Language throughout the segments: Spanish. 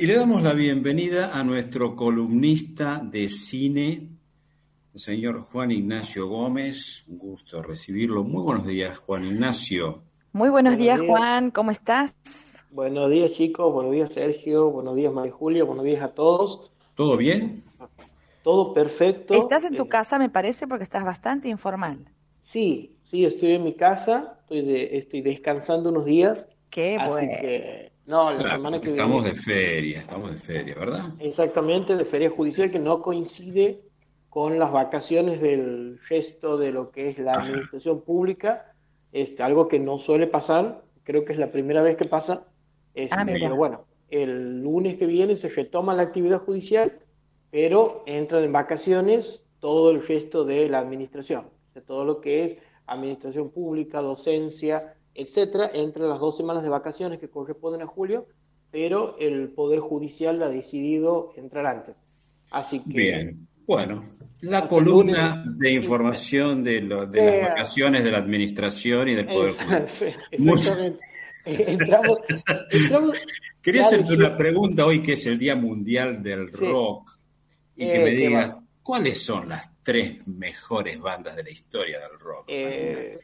Y le damos la bienvenida a nuestro columnista de cine, el señor Juan Ignacio Gómez. Un gusto recibirlo. Muy buenos días, Juan Ignacio. Muy buenos, días, Juan. ¿Cómo estás? Buenos días, chicos. Buenos días, Sergio. Buenos días, María Julia. Buenos días a todos. ¿Todo bien? Todo perfecto. Estás en tu eh, casa, me parece, porque estás bastante informal. Sí, sí, estoy en mi casa. Estoy, estoy descansando unos días. Qué bueno. No, la semana que estamos de feria, estamos de feria, ¿verdad? Exactamente, de feria judicial que no coincide con las vacaciones del gesto de lo que es la administración pública, este, algo que no suele pasar, creo que es la primera vez que pasa, este, ah, pero bueno, el lunes que viene se retoma la actividad judicial, pero entran en vacaciones todo el gesto de la administración, todo lo que es administración pública, docencia, etcétera, entre las dos semanas de vacaciones que corresponden a julio, pero el Poder Judicial ha decidido entrar antes. Así que. Bien, bueno, la columna de información de, las vacaciones de la Administración y del Poder Judicial. Exactamente. entramos, Quería hacerte una pregunta hoy, que es el Día Mundial del Rock, y que me eh, digas, ¿cuáles son las tres mejores bandas de la historia del rock? Eh,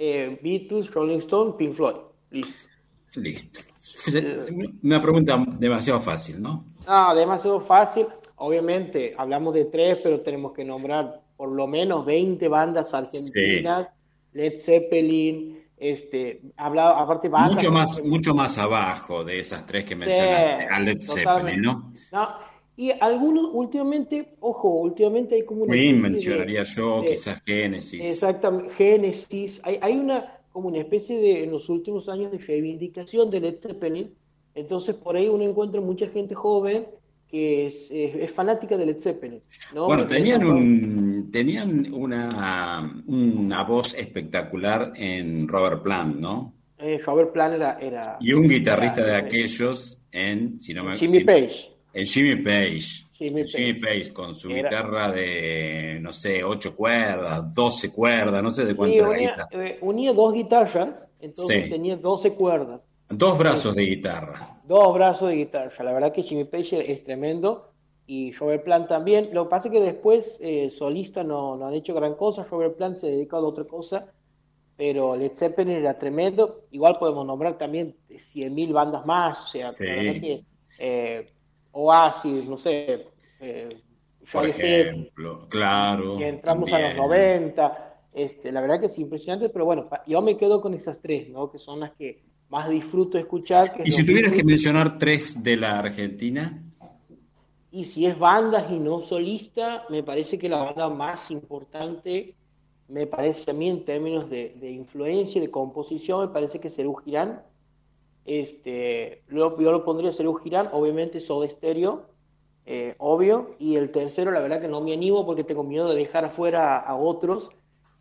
eh, Beatles, Rolling Stone, Pink Floyd. Listo. Listo. Una pregunta demasiado fácil, ¿no? Ah, demasiado fácil. Obviamente, hablamos de tres, pero tenemos que nombrar por lo menos 20 bandas argentinas. Led Zeppelin, este, hablado, aparte bandas. Mucho más, mucho más abajo de esas tres que mencionaste, a Led Zeppelin, ¿no? No, y algunos, últimamente, ojo, últimamente hay como una... Queen mencionaría yo, quizás Genesis. Exactamente, Genesis. Hay, hay una como una especie de, en los últimos años, de reivindicación de Led Zeppelin. Entonces, por ahí uno encuentra mucha gente joven que es, es, fanática de Led Zeppelin. Bueno, tenían, un, tenían una, una voz espectacular en Robert Plant, ¿no? Eh, Robert Plant era, era... Y un guitarrista de aquellos en... Si no me, Jimmy Page. El Jimmy Page. Jimmy, Page. con su guitarra de, no sé, ocho cuerdas, 12 cuerdas, no sé de cuánto sí, unía, eh, unía, dos guitarras, entonces tenía 12 cuerdas. Dos brazos de guitarra. Dos brazos de guitarra. La verdad que Jimmy Page es tremendo y Robert Plant también. Lo que pasa es que después eh, solista no, no, han hecho gran cosa. Robert Plant se ha dedicado a otra cosa, pero Led Zeppelin era tremendo. Igual podemos nombrar también 100.000 bandas más. O sea, sí. que, eh, Oasis, no sé, eh, por ejemplo, claro. Que entramos a los 90. Este, la verdad que es impresionante, pero bueno, yo me quedo con esas tres, ¿no? Que son las que más disfruto escuchar. ¿Y si tuvieras que mencionar tres de la Argentina? Y si es bandas y no solista, me parece que la banda más importante, me parece a mí en términos de, de influencia y de composición, me parece que es Serú Girán. Este, yo, lo pondría Serú Girán, obviamente Soda Stereo, eh, obvio. Y el tercero, la verdad que no me animo porque tengo miedo de dejar afuera a, otros.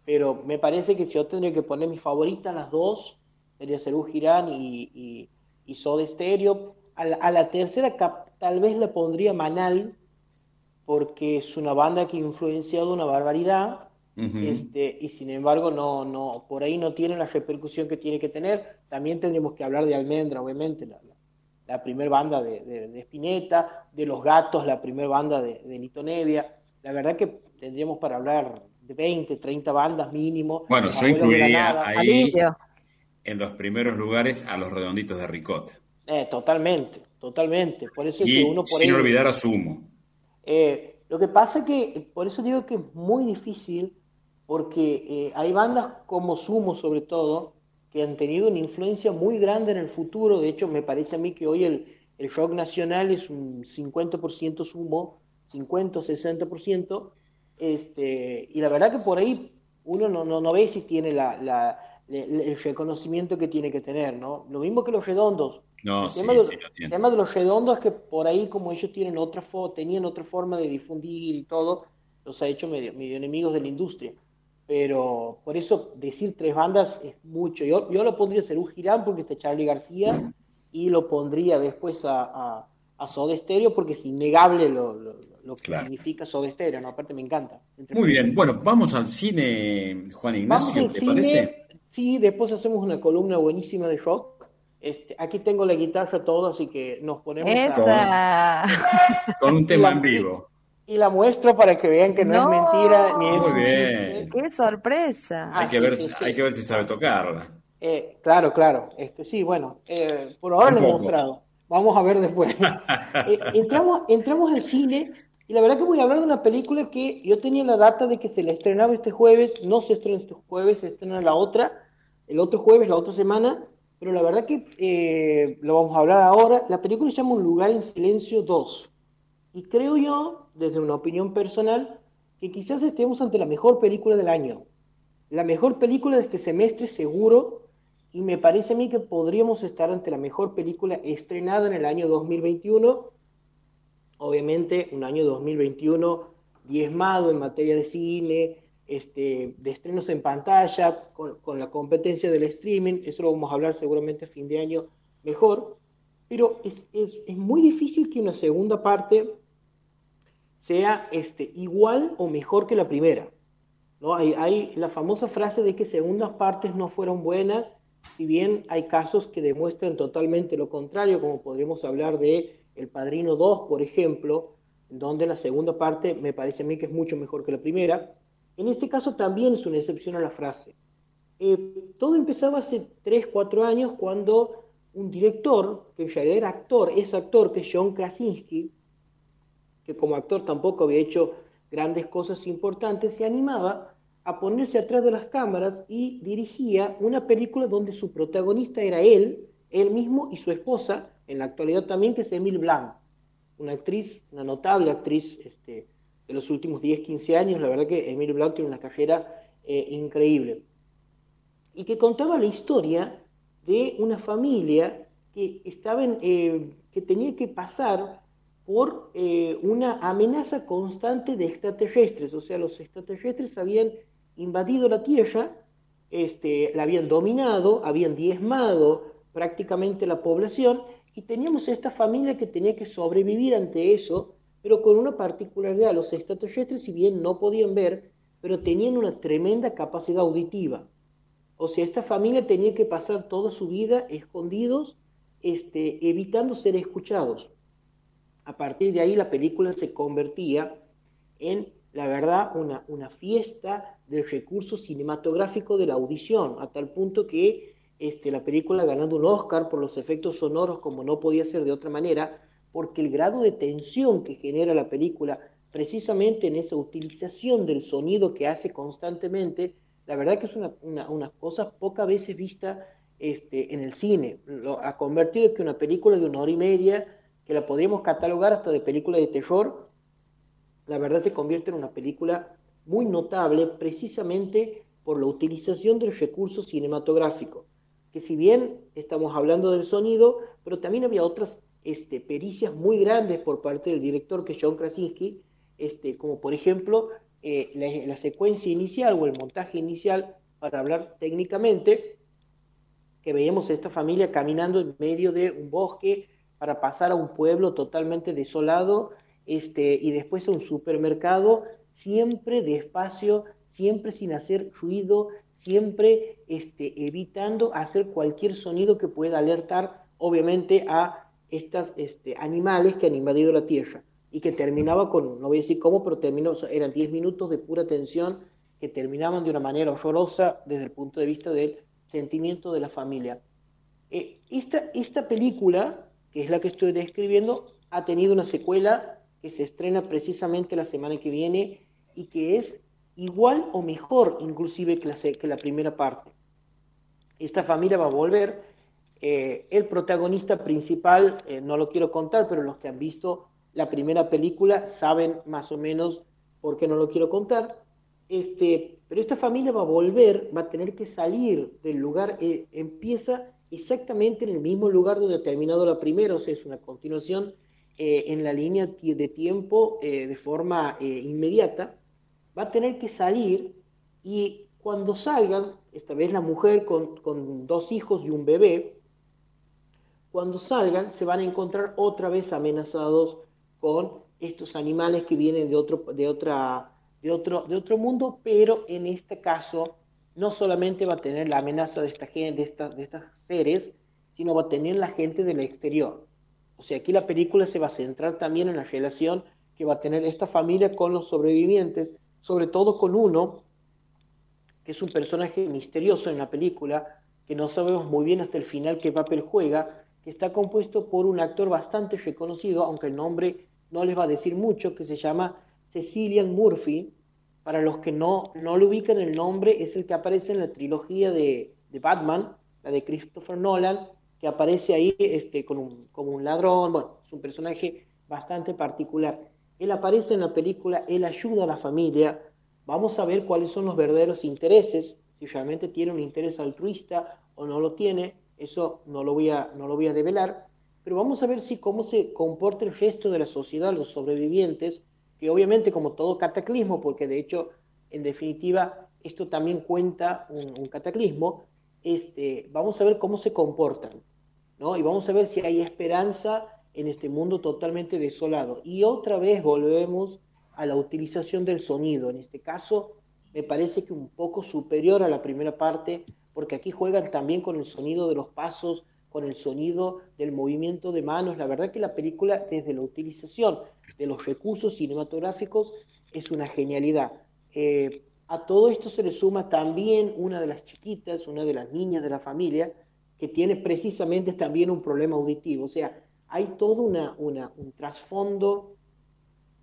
Pero me parece que si yo tendría que poner mis favoritas, las dos, sería Serú Girán y, y, y Stereo. A la, a la tercera tal vez la pondría Manal, porque es una banda que ha influenciado una barbaridad este, y sin embargo no, no, por ahí no tiene la repercusión que tiene que tener. También tendríamos que hablar de Almendra, obviamente, la, la, primera banda de, de, Spinetta, de Los Gatos, la primera banda de, de Nevia. La verdad que tendríamos para hablar de 20, 30 bandas mínimo. Bueno, yo incluiría ahí en los primeros lugares a los redonditos de Ricota. Eh, totalmente, totalmente. Por eso y uno por sin olvidar a Sumo. Eh, lo que pasa es que, por eso digo que es muy difícil porque eh, hay bandas como Sumo sobre todo, que han tenido una influencia muy grande en el futuro, de hecho me parece a mí que hoy el, el rock nacional es un 50% Sumo, 50 o 60%, este, y la verdad que por ahí uno no, no, no ve si tiene la, la, el reconocimiento que tiene que tener, ¿no? Lo mismo que los redondos. No, el, sí, tema de, sí, el tema de los redondos es que por ahí como ellos tienen otra tenían otra forma de difundir y todo, los ha hecho medio, medio enemigos de la industria pero por eso decir tres bandas es mucho. Yo, yo lo pondría a un Girán porque está Charlie García y lo pondría después a, a, a Soda Stereo porque es innegable lo, lo, lo que claro. significa Soda Stereo, ¿no? Aparte me encanta. Muy bien, bueno, vamos al cine, Juan Ignacio, ¿te cine, parece? Sí, después hacemos una columna buenísima de rock Este, aquí tengo la guitarra todo, así que nos ponemos Esa. Con un tema en vivo. Y, la muestro para que vean que no, es mentira ni es Muy bien. ¡Qué sorpresa! Hay, que ver, hay que ver si sabe tocarla. Eh, claro, claro. Este, sí, bueno, eh, por ahora lo he mostrado. Vamos a ver después. Eh, entramos, entramos al cine y la verdad que voy a hablar de una película que yo tenía la data de que se la estrenaba este jueves, no se estrena este jueves, se estrena la otra, el otro jueves, la otra semana, pero la verdad que eh, lo vamos a hablar ahora. La película se llama Un lugar en silencio 2. Y creo yo, desde una opinión personal, que quizás estemos ante la mejor película del año. La mejor película de este semestre seguro, y me parece a mí que podríamos estar ante la mejor película estrenada en el año 2021. Obviamente, un año 2021 diezmado en materia de cine, este, de estrenos en pantalla, con, la competencia del streaming, eso lo vamos a hablar seguramente a fin de año mejor, pero es, muy difícil que una segunda parte sea este, igual o mejor que la primera. ¿no? Hay, hay la famosa frase de que segundas partes no fueron buenas, si bien hay casos que demuestran totalmente lo contrario, como podríamos hablar de El Padrino 2, por ejemplo, donde la segunda parte me parece a mí que es mucho mejor que la primera. En este caso también es una excepción a la frase. Eh, todo empezaba hace 3, 4 años cuando un director, que ya era actor, es actor, que es John Krasinski, que como actor tampoco había hecho grandes cosas importantes, se animaba a ponerse atrás de las cámaras y dirigía una película donde su protagonista era él, él mismo y su esposa, en la actualidad también, que es Emile Blanc, una actriz, una notable actriz este, de los últimos 10, 15 años, la verdad que Emilio Blanc tiene una carrera eh, increíble. Y que contaba la historia de una familia que, estaba eh, que tenía que pasar por eh, una amenaza constante de extraterrestres, o sea, los extraterrestres habían invadido la Tierra, este, la habían dominado, habían diezmado prácticamente la población, y teníamos esta familia que tenía que sobrevivir ante eso, pero con una particularidad, los extraterrestres si bien no podían ver, pero tenían una tremenda capacidad auditiva. O sea, esta familia tenía que pasar toda su vida escondidos, este, evitando ser escuchados. A partir de ahí la película se convertía en, la verdad, una, una fiesta del recurso cinematográfico de la audición, a tal punto que este, la película ganando un Oscar por los efectos sonoros como no podía ser de otra manera, porque el grado de tensión que genera la película, precisamente en esa utilización del sonido que hace constantemente, la verdad que es una, cosa pocas veces vista este, en el cine. Lo ha convertido que una película de una hora y media, que la podríamos catalogar hasta de película de terror, la verdad se convierte en una película muy notable precisamente por la utilización del recurso cinematográfico, que si bien estamos hablando del sonido, pero también había otras este, pericias muy grandes por parte del director que es John Krasinski, este, como por ejemplo eh, la, secuencia inicial o el montaje inicial, para hablar técnicamente, que veíamos a esta familia caminando en medio de un bosque para pasar a un pueblo totalmente desolado este, y después a un supermercado, siempre despacio, siempre sin hacer ruido, siempre este, evitando hacer cualquier sonido que pueda alertar, obviamente, a estos este, animales que han invadido la Tierra y que terminaba con, no voy a decir cómo, pero terminó, eran 10 minutos de pura tensión que terminaban de una manera horrorosa desde el punto de vista del sentimiento de la familia. Eh, esta, esta película, que es la que estoy describiendo, ha tenido una secuela que se estrena precisamente la semana que viene y que es igual o mejor inclusive que la, que la primera parte. Esta familia va a volver eh, el protagonista principal, eh, no lo quiero contar, pero los que han visto la primera película saben más o menos por qué no lo quiero contar. Este, pero esta familia va a volver, va a tener que salir del lugar, eh, empieza exactamente en el mismo lugar donde ha terminado la primera, o sea, es una continuación en la línea de tiempo de forma inmediata. Va a tener que salir y cuando salgan, esta vez la mujer con, con dos hijos y un bebé, cuando salgan se van a encontrar otra vez amenazados con estos animales que vienen de otro, de otra, de otro, de otro mundo, pero en este caso no solamente va a tener la amenaza de esta de, de estos seres, sino va a tener la gente del exterior. O sea, aquí la película se va a centrar también en la relación que va a tener esta familia con los sobrevivientes, sobre todo con uno, que es un personaje misterioso en la película, que no sabemos muy bien hasta el final qué papel juega, que está compuesto por un actor bastante reconocido, aunque el nombre no les va a decir mucho, que se llama Cecilian Murphy. Para los que no, no le ubican el nombre, es el que aparece en la trilogía de, de Batman, la de Christopher Nolan, que aparece ahí este, con un, como un ladrón, bueno, es un personaje bastante particular. Él aparece en la película, él ayuda a la familia, vamos a ver cuáles son los verdaderos intereses, si realmente tiene un interés altruista o no lo tiene, eso no lo voy a, no lo voy a develar, pero vamos a ver si cómo se comporta el resto de la sociedad, los sobrevivientes, que obviamente como todo cataclismo, porque de hecho, en definitiva, esto también cuenta un, un cataclismo, este, vamos a ver cómo se comportan. ¿no? Y vamos a ver si hay esperanza en este mundo totalmente desolado. Y otra vez volvemos a la utilización del sonido. En este caso, me parece que un poco superior a la primera parte, porque aquí juegan también con el sonido de los pasos, con el sonido del movimiento de manos. La verdad que la película, desde la utilización de los recursos cinematográficos, es una genialidad. Eh, a todo esto se le suma también una de las chiquitas, una de las niñas de la familia, que tiene precisamente también un problema auditivo. O sea, hay todo una, un trasfondo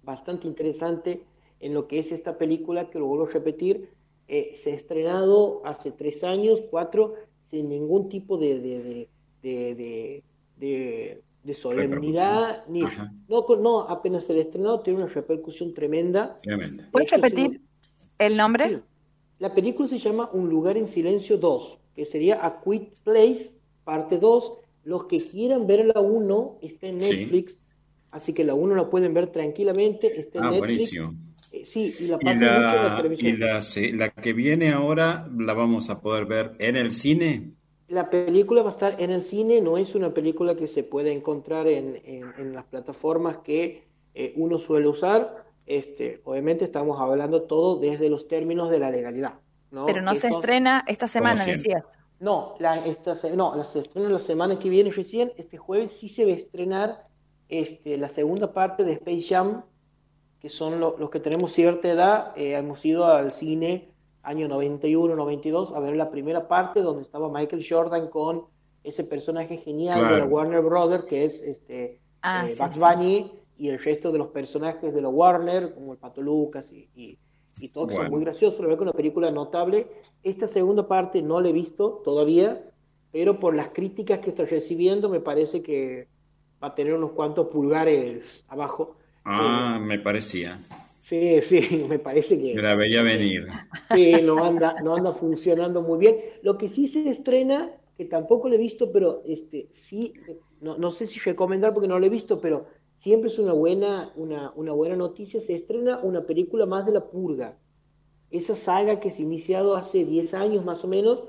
bastante interesante en lo que es esta película, que lo vuelvo a repetir, eh, se ha estrenado hace tres años, cuatro, sin ningún tipo de, de solemnidad, ni, no, no, apenas se ha estrenado, tiene una repercusión tremenda. Tremenda. ¿Puedes repetir el nombre? La película se llama Un lugar en silencio 2 que sería A Quick Place, parte 2. Los que quieran ver la 1 está en Netflix, así que la 1 la pueden ver tranquilamente, está en ah, Netflix. Buenísimo. Eh, sí, y la, ¿Y la, televisión. ¿Y la, que viene ahora la vamos a poder ver en el cine? La película va a estar en el cine, no es una película que se puede encontrar en, en, las plataformas que eh, uno suele usar. Este, obviamente estamos hablando todo desde los términos de la legalidad. Pero no se estrena esta semana, decías. No, la, esta, no, se estrena la semana que viene recién. Este jueves sí se va a estrenar este, la segunda parte de Space Jam, que son los que tenemos cierta edad. Eh, hemos ido al cine año 91, 92 a ver la primera parte donde estaba Michael Jordan con ese personaje genial de la Warner Brothers que es este ah, eh, Bugs Bunny y el resto de los personajes de la Warner como el Pato Lucas y y todo bueno. muy gracioso, lo veo con una película notable. Esta segunda parte no la he visto todavía, pero por las críticas que estoy recibiendo me parece que va a tener unos cuantos pulgares abajo. Ah, me parecía. Sí, sí, me parece que... la veía venir. Sí, no anda, no anda funcionando muy bien. Lo que sí se estrena, que tampoco lo he visto, pero este sí, no, no sé si recomendar porque no lo he visto, pero siempre es una buena, una, una buena noticia, se estrena una película más de La Purga. Esa saga que se ha iniciado hace 10 años más o menos,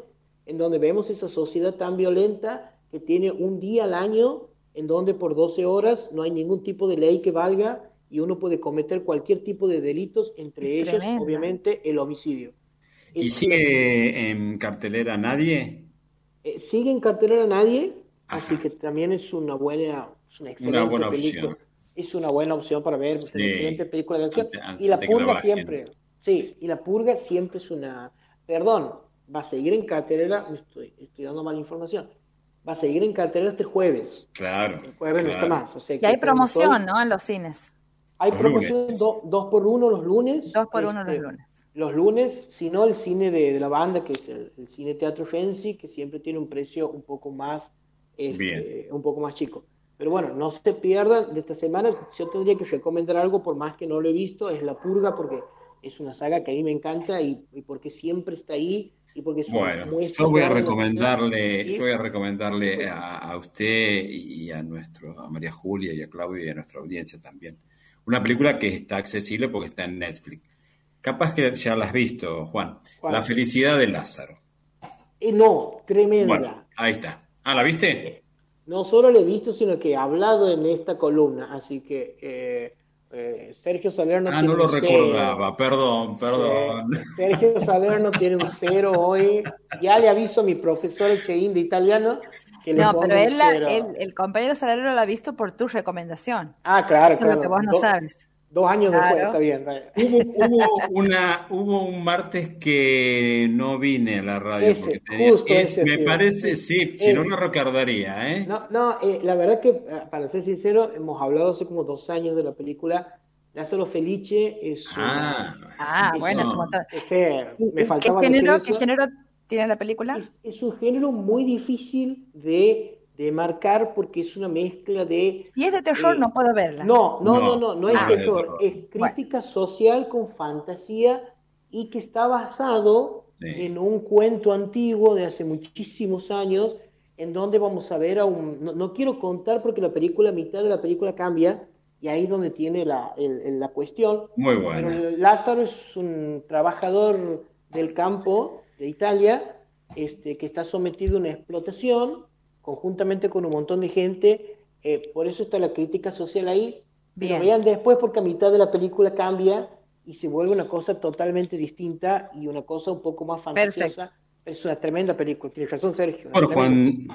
en donde vemos esa sociedad tan violenta que tiene un día al año en donde por 12 horas no hay ningún tipo de ley que valga y uno puede cometer cualquier tipo de delitos, entre ellos obviamente el homicidio. ¿Y sigue en cartelera nadie? Eh, sigue en cartelera nadie, así que también es una buena, es una excelente película. Opción. Es una buena opción para ver, es una excelente película de acción. y la purga siempre, sí, y la purga siempre es una, perdón, va a seguir en cartelera, estoy, estoy dando mala información, va a seguir en cartelera este jueves. Claro. El jueves no está más. y hay promoción, ¿no? En los cines. Hay promoción dos por uno los lunes. Dos por uno los este, lunes. Los lunes, si no el cine de, la banda, que es el, el, cine Teatro Fancy, que siempre tiene un precio un poco más, este, un poco más chico. Pero bueno, no se pierdan de esta semana. Yo tendría que recomendar algo, por más que no lo he visto, es La Purga, porque es una saga que a mí me encanta y, porque siempre está ahí y porque es bueno, yo voy a recomendarle, yo voy a recomendarle a, usted y a nuestro, a María Julia y a Claudio y a nuestra audiencia también. Una película que está accesible porque está en Netflix. Capaz que ya la has visto, Juan. La felicidad de Lázaro. Eh, no, tremenda. ahí está. Ah, ¿la viste? no solo lo he visto, sino que he hablado en esta columna, así que eh, eh, Sergio Salerno... Ah, no lo recordaba, perdón, perdón. Sergio Salerno tiene un cero hoy, ya le aviso a mi profesor Cheín de italiano no, pero él, el compañero Salero lo ha visto por tu recomendación. Ah, claro, Eso claro. Es lo que vos no sabes. Dos años después, está bien. Hubo, una, hubo un martes que no vine a la radio. porque me parece, sí, si no, lo recordaría. ¿eh? No, no eh, la verdad que, para ser sincero, hemos hablado hace como dos años de la película. Lázaro Felice es. Ah, ah bueno, ese, me faltaba ¿Qué género, ¿Qué género tiene la película? es un género muy difícil de de marcar porque es una mezcla de... Si es de terror eh, no puedo verla. No, no, no, no, no, es ah, terror, es crítica social con fantasía y que está basado en un cuento antiguo de hace muchísimos años en donde vamos a ver a un... No, quiero contar porque la película, mitad de la película cambia y ahí es donde tiene la, la cuestión. Muy bueno. Lázaro es un trabajador del campo de Italia este, que está sometido a una explotación conjuntamente con un montón de gente. Eh, por eso está la crítica social ahí. Pero vean después porque a mitad de la película cambia y se vuelve una cosa totalmente distinta y una cosa un poco más fantasiosa. Es una tremenda película. Tienes razón, Sergio. Bueno, Juan,